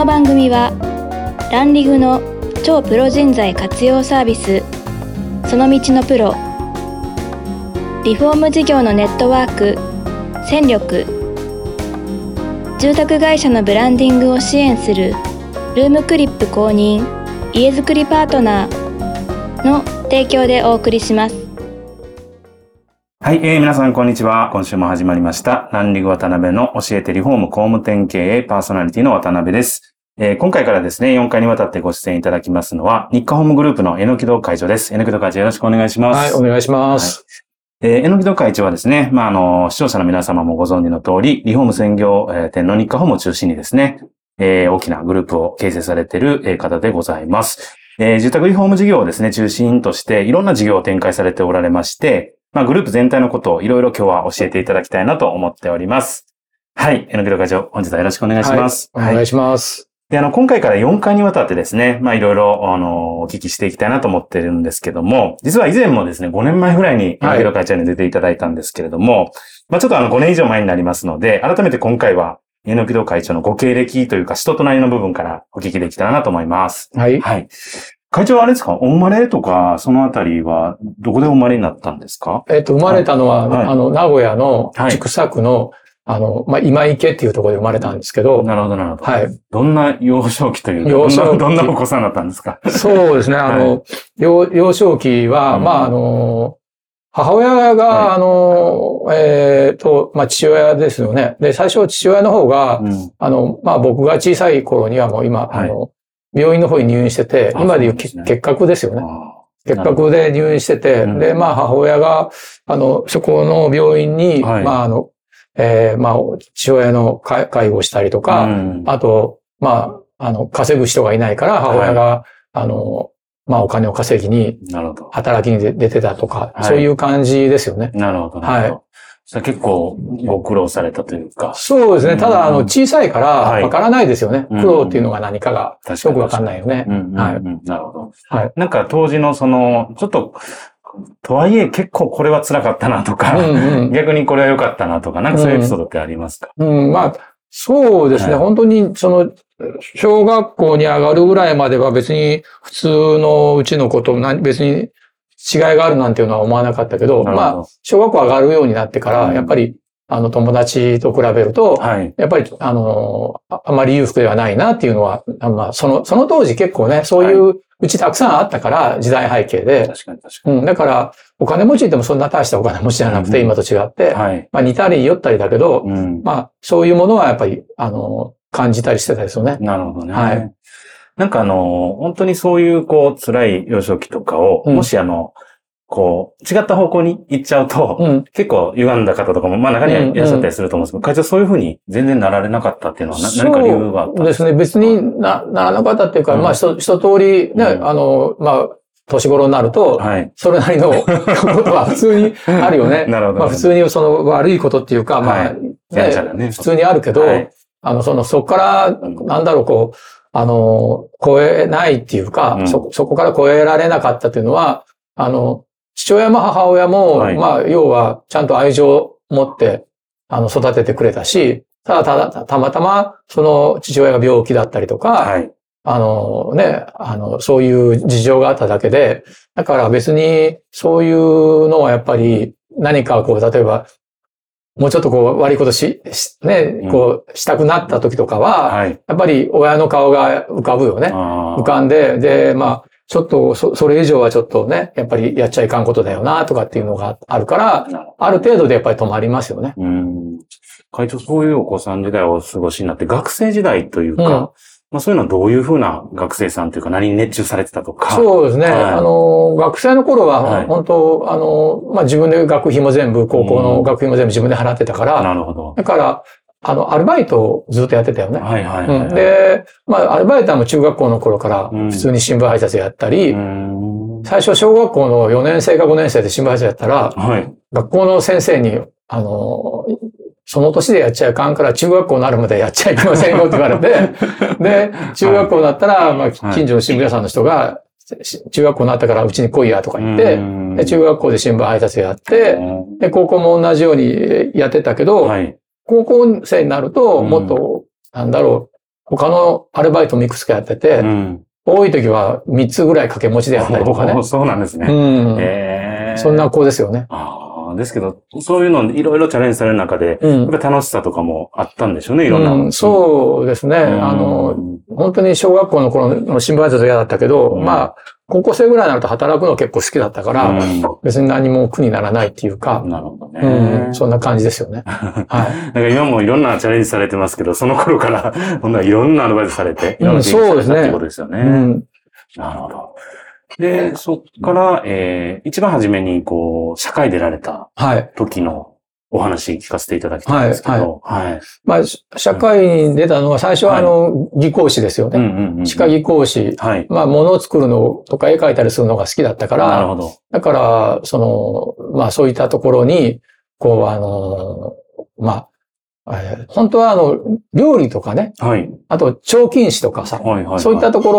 の番組はランリグの超プロ人材活用サービスその道のプロリフォーム事業のネットワーク戦力住宅会社のブランディングを支援するルームクリップ公認家づくりパートナーの提供でお送りしますはい、えー、皆さんこんにちは。今週も始まりました。ランリグ渡辺の教えてリフォーム工務店経営パーソナリティの渡辺です。えー、今回からですね、4回にわたってご出演いただきますのは、日課ホームグループの榎木戸会長です。榎木戸会長よろしくお願いします。はい、お願いします。えー、榎木戸会長はですね、まあ、あの、視聴者の皆様もご存知の通り、リフォーム専業えー店の日課ホームを中心にですね、えー大きなグループを形成されているえー方でございます。えー住宅リフォーム事業をですね、中心として、いろんな事業を展開されておられまして、まあ、グループ全体のことをいろいろ今日は教えていただきたいなと思っております。はい。榎木戸会長、本日はよろしくお願いします。お願いします。で、あの、今回から4回にわたってですね、まあ、いろいろ、あの、お聞きしていきたいなと思ってるんですけども、実は以前もですね、5年前ぐらいに、はいヒロ会長に出ていただいたんですけれども、まあ、ちょっとあの、5年以上前になりますので、改めて今回は、榎木戸会長のご経歴というか、人となりの部分からお聞きできたらなと思います。はい。はい。会長はあれですか？お生まれとか、そのあたりは、どこでお生まれになったんですか？えっと、生まれたのは、はいあの、名古屋のはい千種区の、あの、まあ、今池っていうところで生まれたんですけど、なるほど、なるほど。はい。どんな幼少期というか、幼少期。どんな、どんなお子さんだったんですか？そうですね、あの、幼幼少期は、うん。まあ、あの、母親はい。が、あの、えっと、まあ、父親ですよね。で、最初父親の方が、うん。あの、まあ、僕が小さい頃にはもう今、はい。あの、病院の方に入院してて、あ今でいうね。結核ですよね。あ結核で入院してて、うんで、まあ母親が、あの、そこの病院に、はい。まああの、えーまあ父親の介介護をしたりとーか、うんあと、まあ、あの、稼ぐ人がいないから、母親が、あの、まあお金を稼ぎに。働きに出出てたとか、はいそういう感じですよね。なるほど。はいそれ結構ご苦労されたというか。そうですね。ただ、あうんの、小さいから、はいわからないですよね。うん苦労っていうのが何かが、確よくわかんないよねはいなるほど。はい。なんか当時のその、ちょっと、とはいえ結構これは辛かったなとか、うんうん。逆にこれは良かったなとか、なんかそういうエピソードってありますか、うん、まあ、そうですね。はい。本当に、その、小学校に上がるぐらいまでは別に普通のうちのこと、な別に違いがあるなんていうのは思わなかったけど、ど。まあ、小学校上がるようになってから、うん。やっぱり、あの、友達と比べると、はい。やっぱり、あの、ああまり裕福ではないなっていうのは、あまあ、その、その当時結構ね、そういううちたくさんあったから、時代背景で、確かに確かうん、だから、お金持ちでもそんな大したお金持ちじゃなくて、うん今と違ってに。、はい。まあ似たり寄ったりだけど、うん。まあ、そういうものはやっぱり、あの、感じたりしてたですよね。なるほどね。はい。なんかあの、本当にそういうこう辛い幼少期とかを、うんもしあの、こう、違った方向に行っちゃうと、うん。結構歪んだ方とかも、まあ中にはいらっしゃったりすると思うんですけど、会長そういうふうに全然なられなかったっていうのはな何か理由があったそうですね。別にな、ならなかったっていうか、うんまあ、一一通りね、うんあの、まあ、年頃になると、はい。それなりの ことは普通に あるよね。なるほど。まあ、普通にその悪いことっていうか、まあ、はいね普通にあるけど、はいあの、その、そこから、なんだろう、こう、あの、超えないっていうか、うんそ、そこから超えられなかったっていうのは、あの、父親も母親も、はいまあ、要は、ちゃんと愛情を持って、あの、育ててくれたし、ただ、ただ、たまたま、その、父親が病気だったりとか、はい。あのね、あの、そういう事情があっただけで、だから別にそういうのはやっぱり何かこう、例えば、もうちょっとこう悪いことし、しね、こうしたくなった時とかは、はい。やっぱり親の顔が浮かぶよね。浮かんで、で、まあ、ちょっとそ、それ以上はちょっとね、やっぱりやっちゃいかんことだよな、とかっていうのがあるから、ある程度でやっぱり止まりますよね。うん。会長、そういうお子さん時代をお過ごしになって、学生時代というか、うんまあそういうのはどういうふうな学生さんというか、何に熱中されてたとか。そうですね。はいあの、学生の頃は、はい本当、あの、まあ、自分で学費も全部、高校の学費も全部自分で払ってたから、なるほど。だから、あの、アルバイトをずっとやってたよね。はいはいはい。うん、で、まあ、アルバイトはもう中学校の頃からうん普通に新聞配達やったり、うん、最初小学校の4年生か5年生で新聞配達やったら、はい。学校の先生に、あの、その年でやっちゃいかんから中学校になるまでやっちゃいけませんよって言われて、で、中学校だったら、まあ、近所の新聞屋さんの人が、し中学校になったからうちに来いやとか言って、で、中学校で新聞配達やって、で、高校も同じようにやってたけど、はい。高校生になると、うんもっと、なんだろう、他のアルバイトもいくつかやってて、うん。多い時は3つぐらい掛け持ちでやったりとかね。そうなんですね。うん。へーそんな子ですよね。ですけど、そういうのいろいろチャレンジされる中で、うん。楽しさとかもあったんでしょうね、いろんな。うん、そうですね。うん。あの、本当に小学校の頃の新聞配達嫌だったけど、うんまあ、高校生ぐらいになると働くの結構好きだったから、うん別に何も苦にならないっていうか、なるほどね。うん、そんな感じですよね。はい。なんか今もいろんなチャレンジされてますけど、その頃から、ほんいろんなアドバイスされて、いろんな経験されたってことですよね。うん。なるほど。で、そっから、えー、一番初めに、こう、社会出られたはい。お話聞かせていただきたいんですけど、はい。まあ、し社会に出たのは最初はあの、技工士ですよね。うんうんうん。歯科技工士。はい。まあ、物を作るのとか絵描いたりするのが好きだったから、なるほど。だから、その、まあそういったところに、こう、あの、まあ、えー本当はあの、料理とかね、はい。あと、彫金師とかさ、はいはい。そういったとこ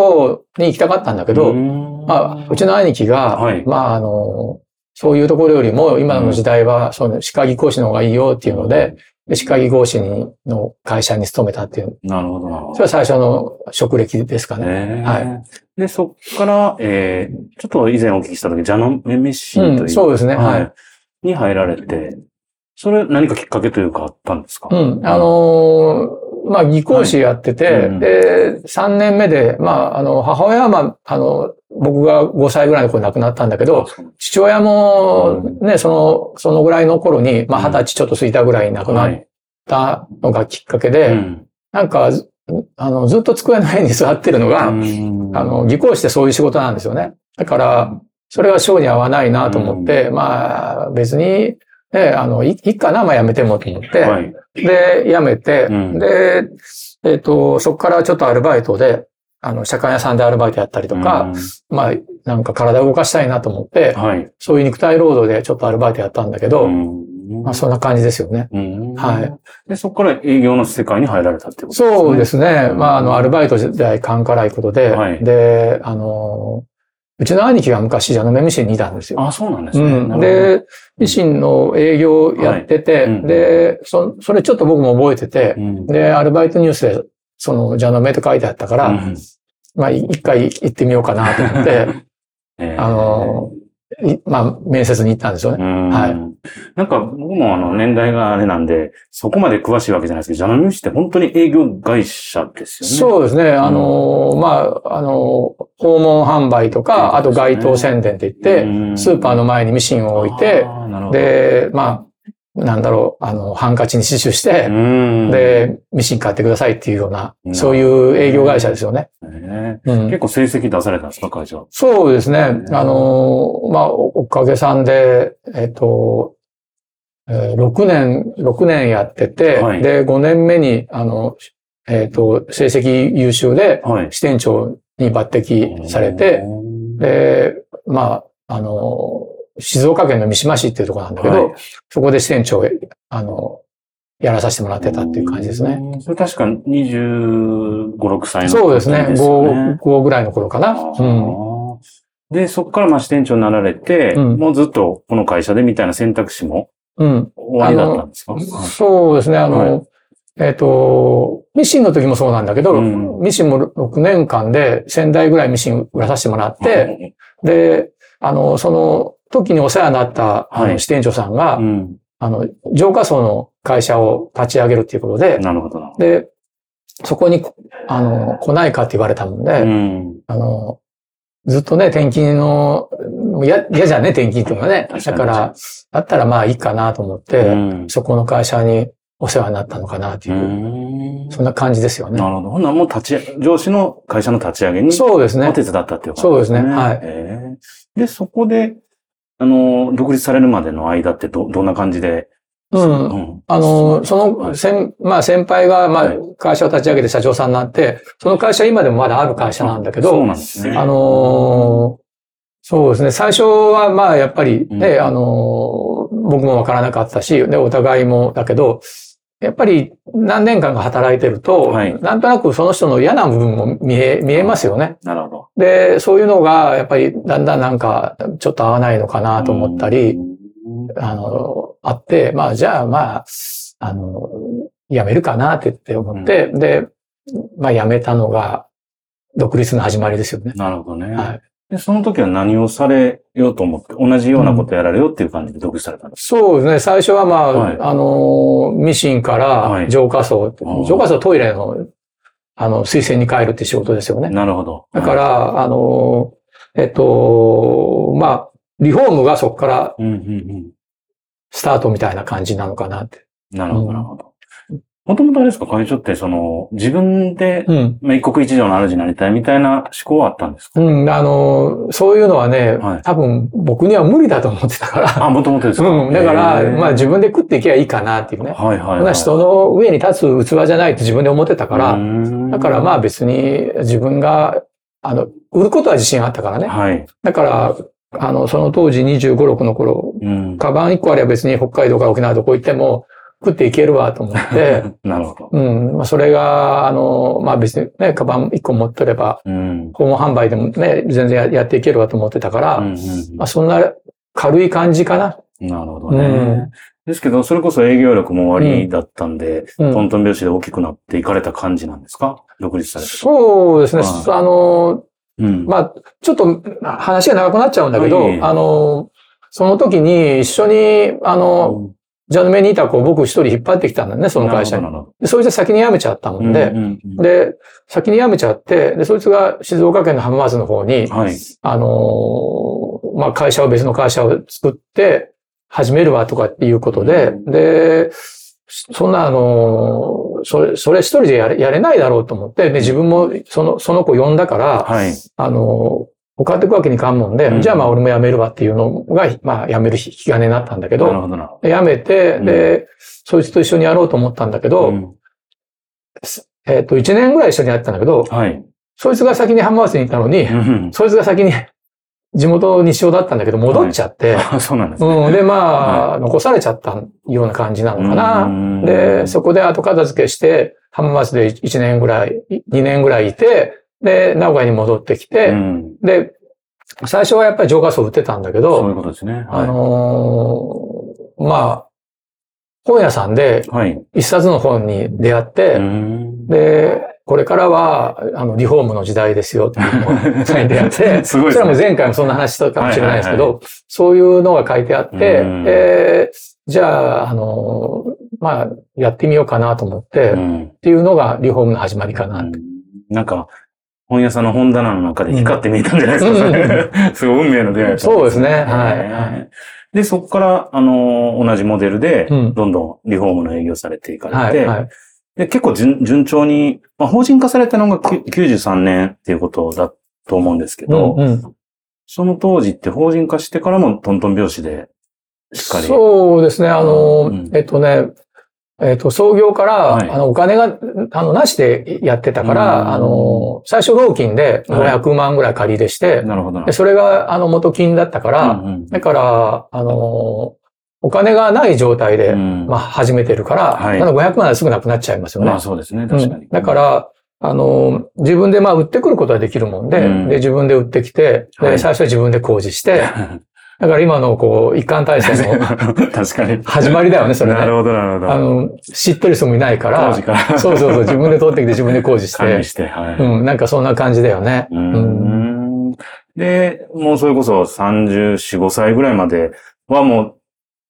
ろに行きたかったんだけど、ままあ、うちの兄貴が、はいまあ、あの、そういうところよりも、今の時代は、その、歯科技講師の方がいいよっていうので、で歯科技講師にの会社に勤めたっていう、なるほどなるほそれは最初の職歴ですかど。ね。ねはい。で、そっから、えー、ちょっと以前お聞きした時、ジャノメミシンという、うん、そうですね。ははいい。。に入られて、それ何かきっかけというかあったんですか？うん。あのーまあ、技工士やってて、はい。うん。で、3年目で、まあ、あの、母親は、まあ、あの、僕が5歳ぐらいの頃亡くなったんだけど、父親もね、その、そのぐらいの頃に、まあ、うん。二十歳ちょっと過ぎたぐらいに亡くなっはい。たのがきっかけで、うん。なんか、ずあの、ずっと机の上に座ってるのが、うん。あの、技工士ってそういう仕事なんですよね。だから、それは性に合わないなと思って、まあ、別に、ね、あの、いいいかな、まあやめてもと思って、はい。で、辞めて、うんで、えっ、と、そこからちょっとアルバイトで、あの、社会屋さんでアルバイトやったりとか、まあ、なんか体を動かしたいなと思ってうん、はい。そういう肉体労働でちょっとアルバイトやったんだけど、うんまあそんな感じですよね。うんはい。で、そこから営業の世界に入られたってことですね。そうですね。うんまあ、あの、アルバイト時代勘からいことで、はいで、あの、うちの兄貴が昔、あの、メミシンにいたんですよ。あ、そうなんですね。うん。で、ミシンの営業やってて、で、そ、それちょっと僕も覚えててうんで、アルバイトニュースで、その、ジャノメと書いてあったから、うんまあ、い一回行ってみようかなと思って、えーあの、いまあ、面接に行ったんですよね。うんはいなんか僕もあの年代があれなんで、そこまで詳しいわけじゃないですけど、ジャノミューシって本当に営業会社ですよね。そうですね。あの、まあ、あの、訪問販売とか、あと街頭宣伝って言って、うんスーパーの前にミシンを置いて、で、まあ、なんだろう、あの、ハンカチに刺繍して、うん、で、ミシン買ってくださいっていうようなう、んそういう営業会社ですよね。結構成績出されたんですか、会社。そうですね。うんあの、まあ、おおかげさんで、えっと、えー6年、6年やってて、はいで、5年目に、あの、えっと、成績優秀で、はい。支店長に抜擢されて、で、まあ、あの、静岡県の三島市っていうところなんだけど、はいそこで支店長を、あの、やらさせてもらってたっていう感じですね。うん。それ確か25、6歳の時そうですね。ですよね5、5ぐらいの頃かな。うん。で、そこからまあ支店長になられて、うんもうずっとこの会社でみたいな選択肢もうん。終わりだったんですか？そうですね。あの、はえっ、と、ミシンの時もそうなんだけど、うんミシンも6年間で1000台ぐらいミシン売らさせてもらって、で、あの、その時にお世話になった、あはいの支店長さんが、うん。あの、浄化層の会社を立ち上げるっていうことで、なるほど。で、そこに、あの、来ないかって言われたもんで、うん。あの、ずっとね、転勤の、嫌嫌じゃんね、転勤っていうのはね。確かにだから、だったらまあいいかなと思って、うんそこの会社にお世話になったのかなっていう、うんそんな感じですよね。なるほど。ほんならもう立ち、上司の会社の立ち上げにそうですねお。手伝ったっていうそうですねはいええで、そこで、あの、独立されるまでの間ってど、どんな感じで？うん。うん。あの、その、先、まあ先輩が、まあはい会社を立ち上げて社長さんになって、その会社今でもまだある会社なんだけそうど、なんですね。あのーそうですね。最初はまあやっぱりね、うんあのー僕もわからなかったし、で、お互いもだけど、やっぱり何年間か働いてると、はいなんとなくその人の嫌な部分も見え、見えますよね。なるほど。で、そういうのがやっぱりだんだんなんかちょっと合わないのかなと思ったり、うんあの、あって、まあ、じゃあ、まあ、あの、辞めるかなって言って思って、で、まあ、辞めたのが、独立の始まりですよね。なるほどね。はい。で、その時は何をされようと思って、同じようなことやられようっていう感じで独立されたんですそうですね。最初はまあ、はいあの、ミシンかはいら浄化層、あー浄化層はトイレの、あの、水洗に変えるって仕事ですよかね。なるほど。だから、あの、えっと、まあ、リフォームがそこからスタートみたいな感じなのかなって。うん。なるほど、なるほど。もともとあれですか、会長って、その、自分で、うん。まあ、一国一城の主になりたいみたいな思考はあったんですか？うん、あの、そういうのはね、はい多分僕には無理だと思ってたから。あ、もともとですか？うん。だから、まあ自分で食っていけばいいかなっていうね。はいはい、はい。人の上に立つ器じゃないって自分で思ってたから、だからまああ、別に自分が、あの、売ることは自信あったからね。はい。だから、あの、その当時25、6の頃、うん。カバン1個あれば別に北海道から沖縄どこ行っても食っていけるわと思って、なるほど。うん。まあそれが、あの、まあ別にね、カバン1個持ってれば、うん。訪問販売でもね、全然ややっていけるわと思ってたから、うんうんまあそんな軽い感じかな。なるほどね。うんですけど、それこそ営業力も終わりだったんで、うんトントン拍子で大きくなっていかれた感じなんですか？独立されて。そうですね。はいあの、うん。まあ、ちょっと話が長くなっちゃうんだけど、はいあの、その時に一緒に、あの、ジャヌメにいた子を僕一人引っ張ってきたんだね、その会社に。で、そいつは先に辞めちゃったもんで、うんうんうん。で、先に辞めちゃって、で、そいつが静岡県の浜松の方に、はい。あのーまあ、会社を別の会社を作って始めるわとかっていうことで、うん。で、そんなあのーそれ、それ一人でやれ、やれないだろうと思って、で、自分もその、その子呼んだから、はい。あのー他っていくわけにいかんもんで、うんじゃあまあ俺も辞めるわっていうのが、まあ辞める引き金になったんだけど、なるほど辞めて、で、そいつと一緒にやろうと思ったんだけど。ど、うんえっ、と、1年ぐらい一緒にやってたんだけど、はい。そいつが先に浜松に行ったのに、うんそいつが先に地元西尾だったんだけど、戻っちゃって、あそうなんですね。うん。で、まあ、残されちゃったような感じなのかな。なで、そこで後片付けして、浜松で1年ぐらい、2年ぐらいいて、で、名古屋に戻ってきて、うん。で、最初はやっぱり浄化層売ってたんだけそういうど、ことですね。あのーまあ、本屋さんではい。一冊の本に出会って、うん。で、これからは、あの、リフォームの時代ですよっていうのを書いてあって、すごいですね。それはもう前回もそんな話したかもしれないですけはいはいど、そういうのが書いてあってうん、で、じゃあ、あの、まあ、やってみようかなと思って、っうん。ていうのがリフォームの始まりかな。なんか、本屋さんの本棚の中で光って見えたんじゃないですか、すごい運命の出会いだったんそうですね。はい。へーで、そこから、あのー同じモデルで、うんどんどんリフォームの営業されていかれて、はい。はい。で結構順順調に、まあ、法人化されたのがきゅ93年っていうことだと思うんですけど、うんうんその当時って法人化してからもトントン拍子で、しっかり。そうですね。あの、うんえっとね、えっと、創業から、はい。あの、お金が、あの、なしでやってたから、うん。あの、最初老金で500万ぐらい借り入れして、なるほど。それが、あの、元金だったから、うんうんだから、あの、お金がない状態で、うん。まあ、始めてるから、はい。ただ500万ですぐなくなっちゃいますよね。まあそうですね、確かに。うんだから、あの、自分でまあ売ってくることはできるもんで、うん。で、自分で売ってきて、で、はい。最初は自分で工事して、だから今のこう、一貫体制の 確かに。始まりだよね、それね。なるほど、なるほど。あの、知ってる人もいないから、から。そうそうそう、自分で取ってきて自分で工事してして、はい。うん、なんかそんな感じだよね。うーんで、もうそれこそ34、5歳ぐらいまではもう、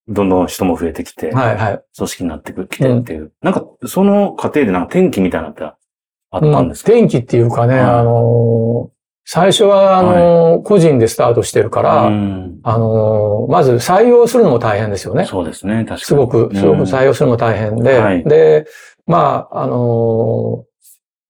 どんどん人も増えてきて、はいはい。組織になってくきてっていう。なんか、その過程でなんか転機みたいなのってあったんですか、天気っていうかね、はいあのー、最初は、あのー、個人でスタートしてるから、うんあのー、まず採用するのも大変ですよね。そうですね、確かに。すごく、すごく採用するのも大変で、はいで、まあ、あのー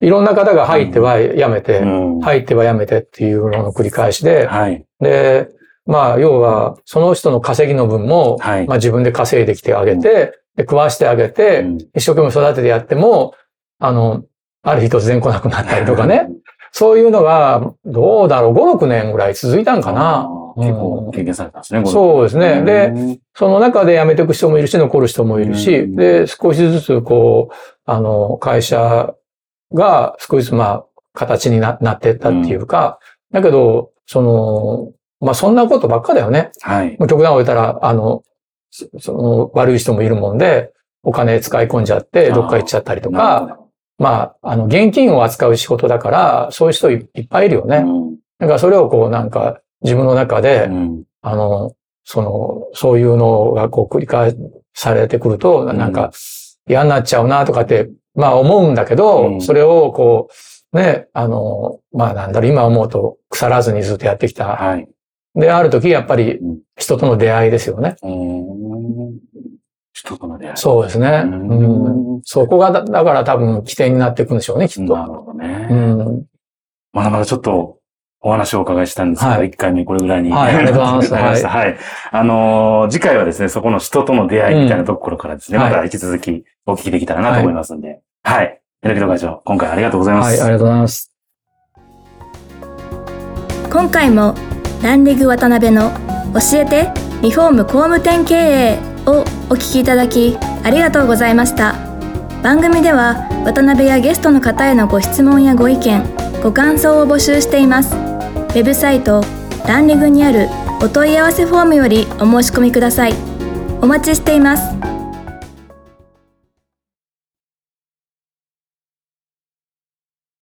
いろんな方が入っては辞めて、うん入っては辞めてっていうのの繰り返しで、はい。で、まあ、要は、その人の稼ぎの分も、はい。まあ自分で稼いできてあげて、で食わしてあげて、うん一生懸命育ててやっても、あの、ある日突然来なくなったりとかね。そういうのが、どうだろう、5、6年ぐらい続いたんかな。結構経験されたんですね、そうですね。で、で、その中で辞めていく人もいるし、残る人もいるし、うんで、少しずつ、こう、あの、会社が少しずつ、まあ、形にななっていったっていうか、だけど、その、まあ、そんなことばっかだよね。はい。もう極端を言ったら、あの、そその、悪い人もいるもんで、お金使い込んじゃって、どっか行っちゃったりとか、まあ、あの、現金を扱う仕事だから、そういう人いいっぱいいるよね。うんだからそれをこう、なんか、自分の中で、うんあの、その、そういうのがこう繰り返されてくると、んなんか嫌になっちゃうなとかって、まあ思うんだけど、うんそれをこう、ね、あの、まあなんだろう、今思うと腐らずにずっとやってきた。はい。で、ある時やっぱりうん人との出会いですよね。うん人との出会い。そうですね。うんうんそこがだ、だから多分起点になっていくんでしょうね、きっと。なるほどね。うん。まだまだちょっとお話をお伺いしたんですけど、はい1回目これぐらいに。はいありがとうございます はい。あのー次回はですね、そこの人との出会いみたいなところからですね、うんまた引き続きお聞きできたらなと思いますんで。はい。榎木会長、今回ありがとうございます。はい、ありがとうございます。今回もランリグ渡辺の教えてリフォーム工務店経営をお聞きいただきありがとうございました。番組では渡辺やゲストの方へのご質問やご意見ご感想を募集しています。ウェブサイトランリグにあるお問い合わせフォームよりお申し込みください。お待ちしています。